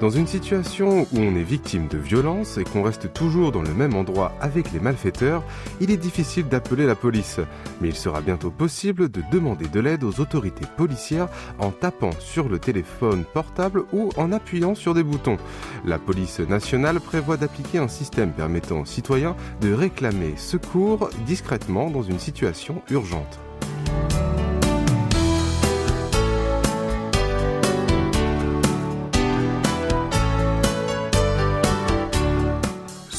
Dans une situation où on est victime de violence et qu'on reste toujours dans le même endroit avec les malfaiteurs, il est difficile d'appeler la police. Mais il sera bientôt possible de demander de l'aide aux autorités policières en tapant sur le téléphone portable ou en appuyant sur des boutons. La police nationale prévoit d'appliquer un système permettant aux citoyens de réclamer secours discrètement dans une situation urgente.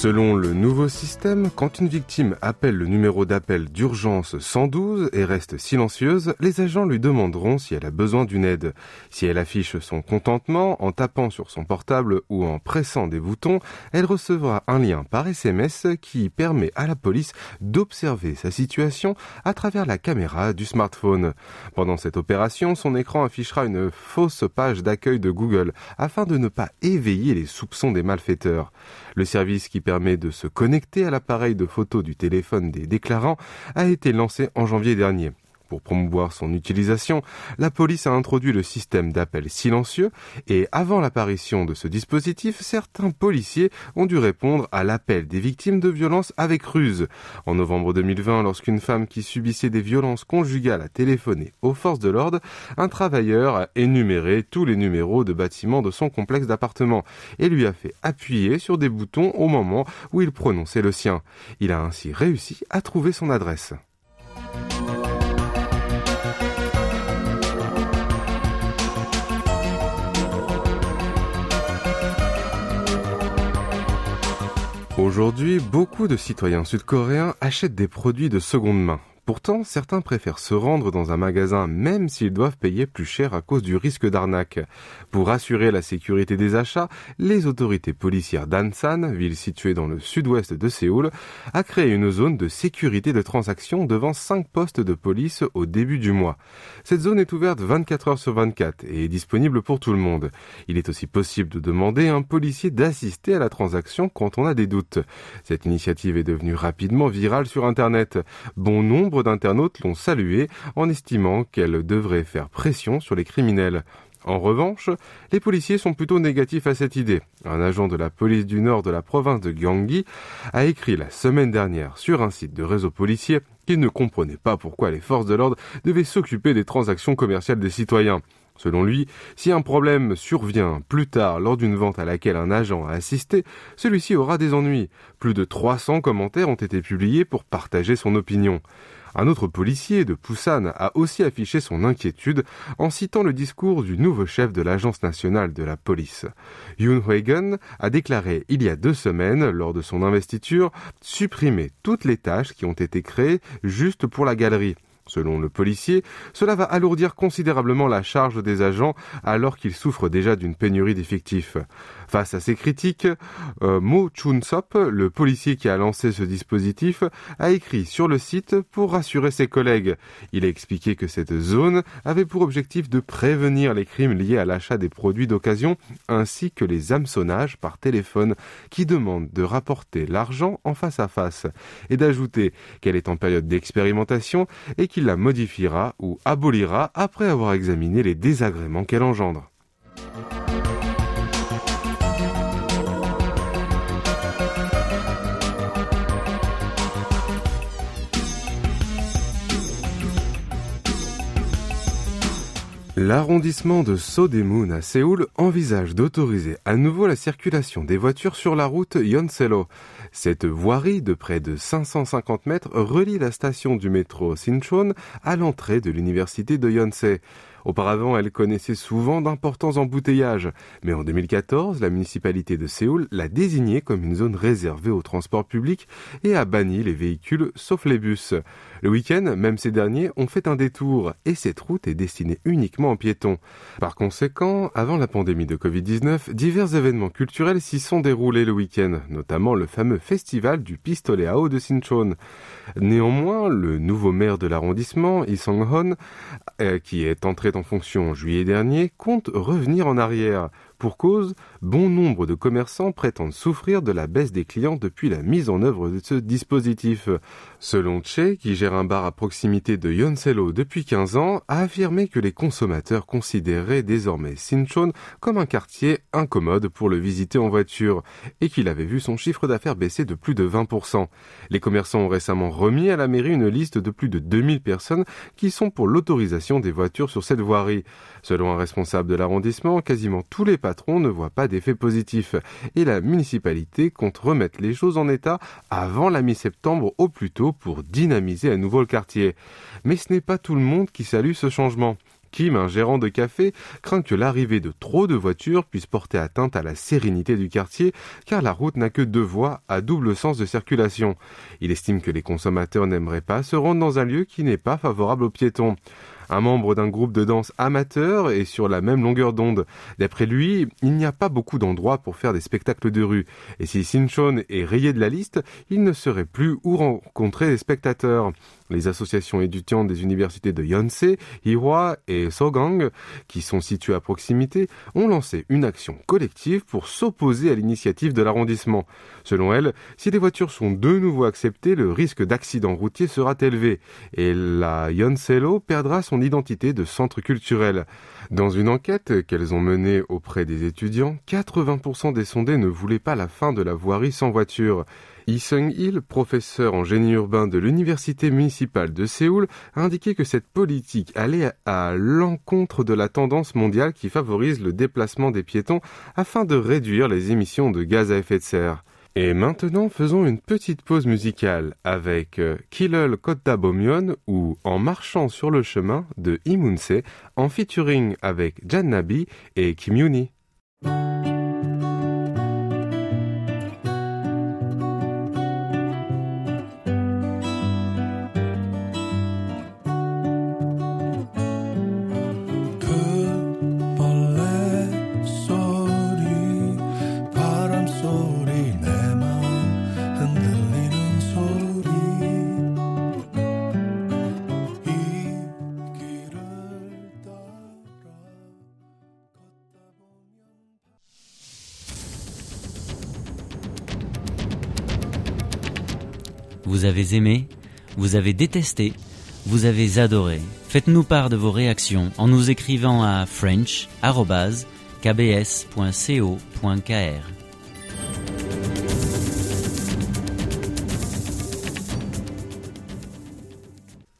Selon le nouveau système, quand une victime appelle le numéro d'appel d'urgence 112 et reste silencieuse, les agents lui demanderont si elle a besoin d'une aide. Si elle affiche son contentement en tapant sur son portable ou en pressant des boutons, elle recevra un lien par SMS qui permet à la police d'observer sa situation à travers la caméra du smartphone. Pendant cette opération, son écran affichera une fausse page d'accueil de Google afin de ne pas éveiller les soupçons des malfaiteurs. Le service qui de se connecter à l'appareil de photo du téléphone des déclarants a été lancé en janvier dernier. Pour promouvoir son utilisation, la police a introduit le système d'appel silencieux et avant l'apparition de ce dispositif, certains policiers ont dû répondre à l'appel des victimes de violences avec ruse. En novembre 2020, lorsqu'une femme qui subissait des violences conjugales a téléphoné aux forces de l'ordre, un travailleur a énuméré tous les numéros de bâtiments de son complexe d'appartements et lui a fait appuyer sur des boutons au moment où il prononçait le sien. Il a ainsi réussi à trouver son adresse. Aujourd'hui, beaucoup de citoyens sud-coréens achètent des produits de seconde main. Pourtant, certains préfèrent se rendre dans un magasin même s'ils doivent payer plus cher à cause du risque d'arnaque. Pour assurer la sécurité des achats, les autorités policières d'Ansan, ville située dans le sud-ouest de Séoul, a créé une zone de sécurité de transactions devant cinq postes de police au début du mois. Cette zone est ouverte 24 heures sur 24 et est disponible pour tout le monde. Il est aussi possible de demander à un policier d'assister à la transaction quand on a des doutes. Cette initiative est devenue rapidement virale sur Internet. Bon nombre d'internautes l'ont salué en estimant qu'elle devrait faire pression sur les criminels. En revanche, les policiers sont plutôt négatifs à cette idée. Un agent de la police du nord de la province de Gyeonggi a écrit la semaine dernière sur un site de réseau policier qu'il ne comprenait pas pourquoi les forces de l'ordre devaient s'occuper des transactions commerciales des citoyens. Selon lui, si un problème survient plus tard lors d'une vente à laquelle un agent a assisté, celui-ci aura des ennuis. Plus de 300 commentaires ont été publiés pour partager son opinion. Un autre policier de Busan a aussi affiché son inquiétude en citant le discours du nouveau chef de l'Agence nationale de la police. Yoon Huigen a déclaré il y a deux semaines, lors de son investiture, supprimer toutes les tâches qui ont été créées juste pour la galerie. Selon le policier, cela va alourdir considérablement la charge des agents alors qu'ils souffrent déjà d'une pénurie d'effectifs. Face à ces critiques, euh, Mo Chun-sop, le policier qui a lancé ce dispositif, a écrit sur le site pour rassurer ses collègues. Il a expliqué que cette zone avait pour objectif de prévenir les crimes liés à l'achat des produits d'occasion ainsi que les hameçonnages par téléphone qui demandent de rapporter l'argent en face à face et d'ajouter qu'elle est en période d'expérimentation et qu'il la modifiera ou abolira après avoir examiné les désagréments qu'elle engendre. L'arrondissement de Sodemun à Séoul envisage d'autoriser à nouveau la circulation des voitures sur la route Yonselo. Cette voirie de près de 550 mètres relie la station du métro Sinchon à l'entrée de l'université de Yonsei. Auparavant, elle connaissait souvent d'importants embouteillages, mais en 2014, la municipalité de Séoul l'a désignée comme une zone réservée au transport public et a banni les véhicules sauf les bus. Le week-end, même ces derniers ont fait un détour et cette route est destinée uniquement aux piétons. Par conséquent, avant la pandémie de Covid-19, divers événements culturels s'y sont déroulés le week-end, notamment le fameux festival du pistolet à eau de Sinchon. Néanmoins, le nouveau maire de l'arrondissement, Lee Song-hon, euh, qui est entré en fonction en juillet dernier, compte revenir en arrière. Pour cause, bon nombre de commerçants prétendent souffrir de la baisse des clients depuis la mise en œuvre de ce dispositif. Selon Che, qui gère un bar à proximité de Yonselo depuis 15 ans, a affirmé que les consommateurs considéraient désormais Sinchon comme un quartier incommode pour le visiter en voiture et qu'il avait vu son chiffre d'affaires baisser de plus de 20%. Les commerçants ont récemment remis à la mairie une liste de plus de 2000 personnes qui sont pour l'autorisation des voitures sur cette voirie. Selon un responsable de l'arrondissement, quasiment tous les patrons ne voient pas d'effet positif et la municipalité compte remettre les choses en état avant la mi-septembre au plus tôt pour dynamiser à nouveau le quartier. Mais ce n'est pas tout le monde qui salue ce changement. Kim, un gérant de café, craint que l'arrivée de trop de voitures puisse porter atteinte à la sérénité du quartier, car la route n'a que deux voies à double sens de circulation. Il estime que les consommateurs n'aimeraient pas se rendre dans un lieu qui n'est pas favorable aux piétons un membre d'un groupe de danse amateur et sur la même longueur d'onde. D'après lui, il n'y a pas beaucoup d'endroits pour faire des spectacles de rue. Et si Sinchon est rayé de la liste, il ne saurait plus où rencontrer des spectateurs. Les associations étudiantes des universités de Yonsei, Ihwa et Sogang, qui sont situées à proximité, ont lancé une action collective pour s'opposer à l'initiative de l'arrondissement. Selon elles, si les voitures sont de nouveau acceptées, le risque d'accident routier sera élevé et la Yonselo perdra son identité de centre culturel. Dans une enquête qu'elles ont menée auprès des étudiants, 80% des sondés ne voulaient pas la fin de la voirie sans voiture. Yi Sung-il, professeur en génie urbain de l'université municipale de Séoul, a indiqué que cette politique allait à l'encontre de la tendance mondiale qui favorise le déplacement des piétons afin de réduire les émissions de gaz à effet de serre. Et maintenant, faisons une petite pause musicale avec euh, Kilol Bomion ou En marchant sur le chemin de Imunse en featuring avec Jannabi et Kim Yuni. Vous avez aimé, vous avez détesté, vous avez adoré. Faites-nous part de vos réactions en nous écrivant à french.kbs.co.kr.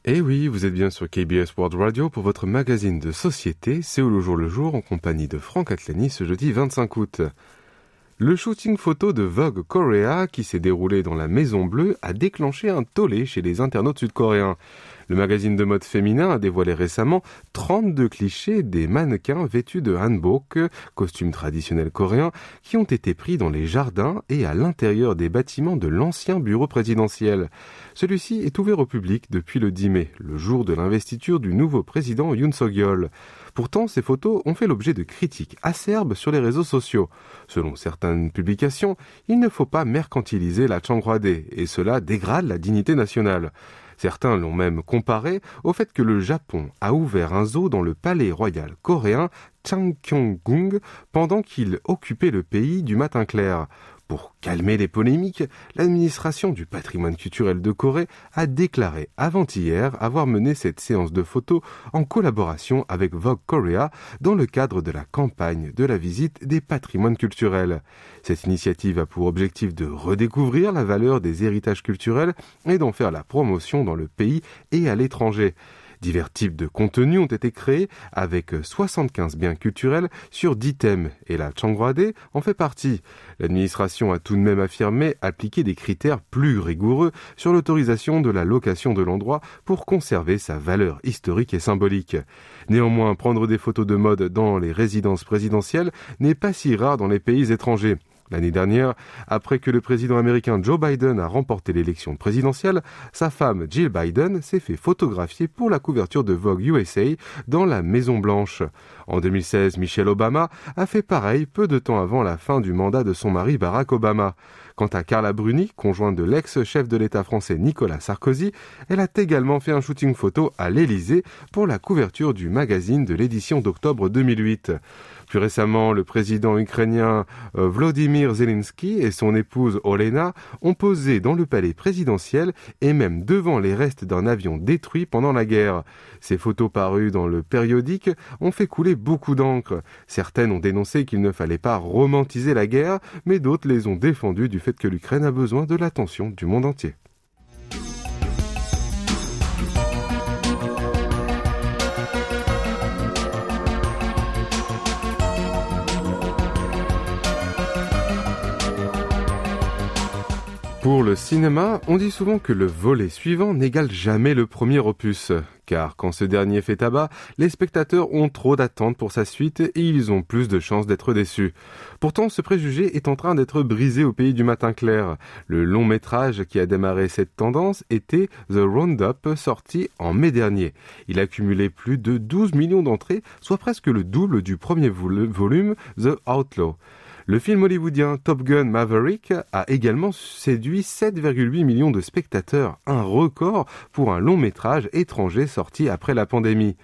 Et eh oui, vous êtes bien sur KBS World Radio pour votre magazine de société, C'est le jour le jour en compagnie de Franck Atlani ce jeudi 25 août. Le shooting photo de Vogue Korea, qui s'est déroulé dans la Maison Bleue, a déclenché un tollé chez les internautes sud-coréens. Le magazine de mode féminin a dévoilé récemment 32 clichés des mannequins vêtus de hanbok, costumes traditionnels coréens, qui ont été pris dans les jardins et à l'intérieur des bâtiments de l'ancien bureau présidentiel. Celui-ci est ouvert au public depuis le 10 mai, le jour de l'investiture du nouveau président Yoon Suk-yeol. Pourtant, ces photos ont fait l'objet de critiques acerbes sur les réseaux sociaux. Selon certaines publications, il ne faut pas mercantiliser la Changhwade, et cela dégrade la dignité nationale. Certains l'ont même comparé au fait que le Japon a ouvert un zoo dans le palais royal coréen Changkyong-gung pendant qu'il occupait le pays du matin clair. Pour calmer les polémiques, l'administration du patrimoine culturel de Corée a déclaré avant-hier avoir mené cette séance de photos en collaboration avec Vogue Korea dans le cadre de la campagne de la visite des patrimoines culturels. Cette initiative a pour objectif de redécouvrir la valeur des héritages culturels et d'en faire la promotion dans le pays et à l'étranger. Divers types de contenus ont été créés avec 75 biens culturels sur 10 thèmes et la Changrade en fait partie. L'administration a tout de même affirmé appliquer des critères plus rigoureux sur l'autorisation de la location de l'endroit pour conserver sa valeur historique et symbolique. Néanmoins, prendre des photos de mode dans les résidences présidentielles n'est pas si rare dans les pays étrangers. L'année dernière, après que le président américain Joe Biden a remporté l'élection présidentielle, sa femme Jill Biden s'est fait photographier pour la couverture de Vogue USA dans la Maison Blanche. En 2016, Michelle Obama a fait pareil peu de temps avant la fin du mandat de son mari Barack Obama. Quant à Carla Bruni, conjointe de l'ex-chef de l'État français Nicolas Sarkozy, elle a également fait un shooting photo à l'Élysée pour la couverture du magazine de l'édition d'octobre 2008. Plus récemment, le président ukrainien euh, Vladimir Zelensky et son épouse Olena ont posé dans le palais présidentiel et même devant les restes d'un avion détruit pendant la guerre. Ces photos parues dans le périodique ont fait couler beaucoup d'encre. Certaines ont dénoncé qu'il ne fallait pas romantiser la guerre, mais d'autres les ont défendues du fait que l'Ukraine a besoin de l'attention du monde entier. Pour le cinéma, on dit souvent que le volet suivant n'égale jamais le premier opus, car quand ce dernier fait tabac, les spectateurs ont trop d'attentes pour sa suite et ils ont plus de chances d'être déçus. Pourtant, ce préjugé est en train d'être brisé au pays du matin clair. Le long métrage qui a démarré cette tendance était The Roundup, sorti en mai dernier. Il a cumulé plus de 12 millions d'entrées, soit presque le double du premier volume The Outlaw. Le film hollywoodien Top Gun Maverick a également séduit 7,8 millions de spectateurs, un record pour un long métrage étranger sorti après la pandémie.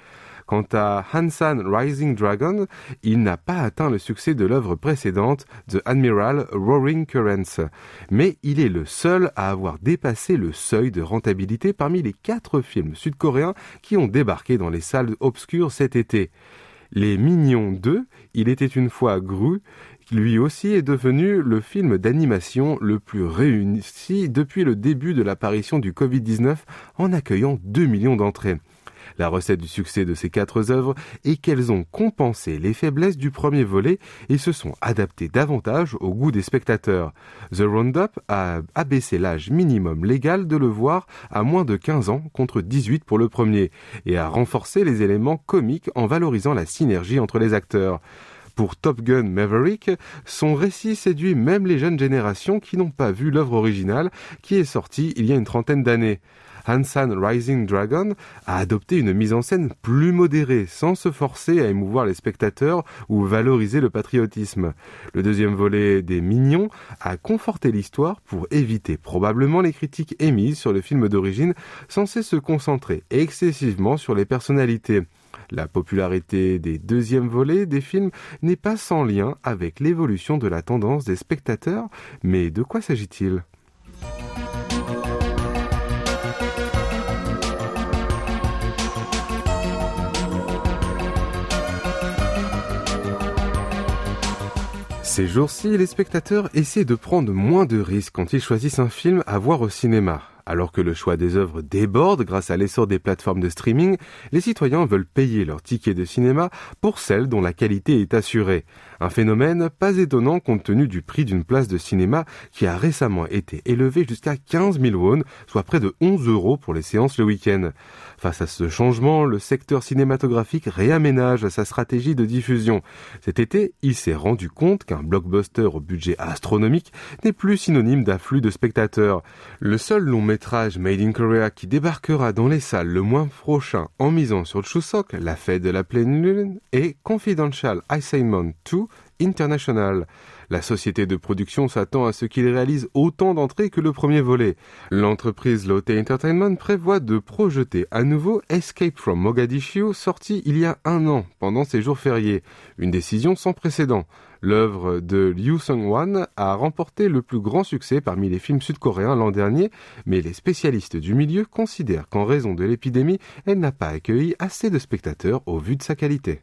Quant à Hansan Rising Dragon, il n'a pas atteint le succès de l'œuvre précédente, The Admiral Roaring Currents, mais il est le seul à avoir dépassé le seuil de rentabilité parmi les quatre films sud-coréens qui ont débarqué dans les salles obscures cet été. Les Mignons 2, Il était une fois Gru, lui aussi est devenu le film d'animation le plus réussi depuis le début de l'apparition du Covid-19 en accueillant 2 millions d'entrées. La recette du succès de ces quatre œuvres est qu'elles ont compensé les faiblesses du premier volet et se sont adaptées davantage au goût des spectateurs. The Roundup a abaissé l'âge minimum légal de le voir à moins de 15 ans contre 18 pour le premier et a renforcé les éléments comiques en valorisant la synergie entre les acteurs. Pour Top Gun Maverick, son récit séduit même les jeunes générations qui n'ont pas vu l'œuvre originale qui est sortie il y a une trentaine d'années. Hansan Rising Dragon a adopté une mise en scène plus modérée, sans se forcer à émouvoir les spectateurs ou valoriser le patriotisme. Le deuxième volet des Mignons a conforté l'histoire pour éviter probablement les critiques émises sur le film d'origine, censé se concentrer excessivement sur les personnalités. La popularité des deuxièmes volets des films n'est pas sans lien avec l'évolution de la tendance des spectateurs, mais de quoi s'agit-il? Ces jours-ci, les spectateurs essaient de prendre moins de risques quand ils choisissent un film à voir au cinéma. Alors que le choix des œuvres déborde grâce à l'essor des plateformes de streaming, les citoyens veulent payer leur ticket de cinéma pour celles dont la qualité est assurée. Un phénomène pas étonnant compte tenu du prix d'une place de cinéma qui a récemment été élevé jusqu'à 15 000 won, soit près de 11 euros pour les séances le week-end. Face à ce changement, le secteur cinématographique réaménage sa stratégie de diffusion. Cet été, il s'est rendu compte qu'un blockbuster au budget astronomique n'est plus synonyme d'afflux de spectateurs. Le seul long métrage Made in Korea qui débarquera dans les salles le mois prochain en misant sur Chuseok, la fête de la pleine lune, est Confidential Assignment 2 International. La société de production s'attend à ce qu'il réalise autant d'entrées que le premier volet. L'entreprise Lotte Entertainment prévoit de projeter à nouveau Escape from Mogadishu, sorti il y a un an, pendant ses jours fériés. Une décision sans précédent. L'œuvre de Liu Sung-wan a remporté le plus grand succès parmi les films sud-coréens l'an dernier, mais les spécialistes du milieu considèrent qu'en raison de l'épidémie, elle n'a pas accueilli assez de spectateurs au vu de sa qualité.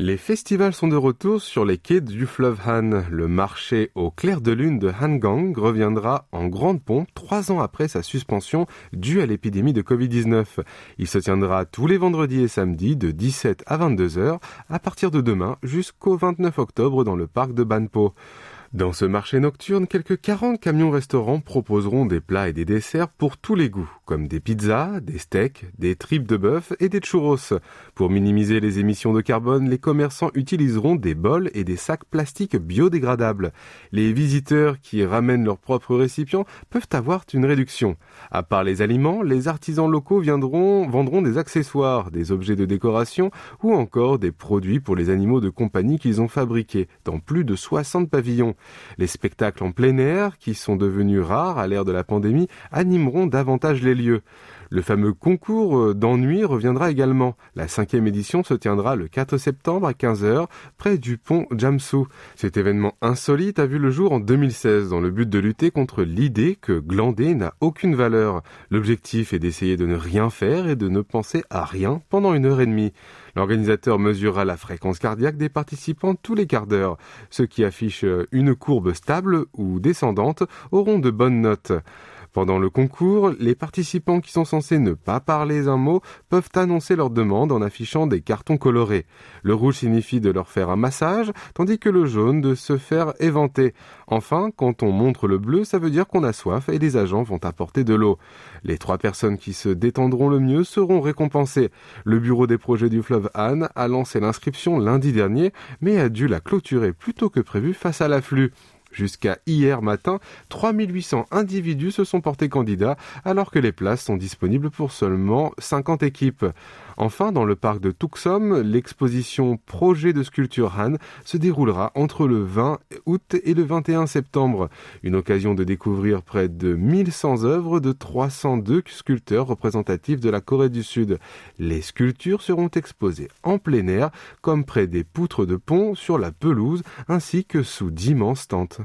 Les festivals sont de retour sur les quais du fleuve Han. Le marché au clair de lune de Hangang reviendra en grande pompe trois ans après sa suspension due à l'épidémie de Covid-19. Il se tiendra tous les vendredis et samedis de 17 à 22 heures à partir de demain jusqu'au 29 octobre dans le parc de Banpo. Dans ce marché nocturne, quelques 40 camions restaurants proposeront des plats et des desserts pour tous les goûts, comme des pizzas, des steaks, des tripes de bœuf et des churros. Pour minimiser les émissions de carbone, les commerçants utiliseront des bols et des sacs plastiques biodégradables. Les visiteurs qui ramènent leurs propres récipients peuvent avoir une réduction. À part les aliments, les artisans locaux viendront, vendront des accessoires, des objets de décoration ou encore des produits pour les animaux de compagnie qu'ils ont fabriqués dans plus de 60 pavillons. Les spectacles en plein air, qui sont devenus rares à l'ère de la pandémie, animeront davantage les lieux. Le fameux concours euh, d'ennui reviendra également. La cinquième édition se tiendra le 4 septembre à 15h près du pont Jamsu. Cet événement insolite a vu le jour en 2016 dans le but de lutter contre l'idée que glander n'a aucune valeur. L'objectif est d'essayer de ne rien faire et de ne penser à rien pendant une heure et demie. L'organisateur mesurera la fréquence cardiaque des participants tous les quarts d'heure. Ceux qui affichent une courbe stable ou descendante auront de bonnes notes. Pendant le concours, les participants qui sont censés ne pas parler un mot peuvent annoncer leur demande en affichant des cartons colorés. Le rouge signifie de leur faire un massage, tandis que le jaune de se faire éventer. Enfin, quand on montre le bleu, ça veut dire qu'on a soif et les agents vont apporter de l'eau. Les trois personnes qui se détendront le mieux seront récompensées. Le bureau des projets du fleuve Anne a lancé l'inscription lundi dernier, mais a dû la clôturer plus tôt que prévu face à l'afflux. Jusqu'à hier matin, 3800 individus se sont portés candidats alors que les places sont disponibles pour seulement 50 équipes. Enfin, dans le parc de Tuxum, l'exposition Projet de sculpture Han se déroulera entre le 20 août et le 21 septembre. Une occasion de découvrir près de 1100 œuvres de 302 sculpteurs représentatifs de la Corée du Sud. Les sculptures seront exposées en plein air, comme près des poutres de pont, sur la pelouse, ainsi que sous d'immenses tentes.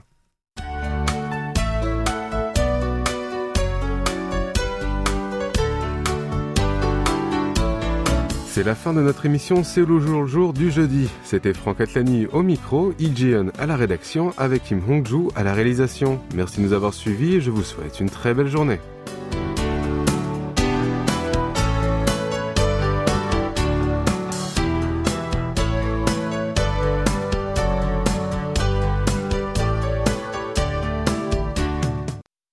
C'est la fin de notre émission C'est le jour le jour du jeudi. C'était Franck Atlani au micro, Iljeon à la rédaction avec Kim Hongju à la réalisation. Merci de nous avoir suivis et je vous souhaite une très belle journée.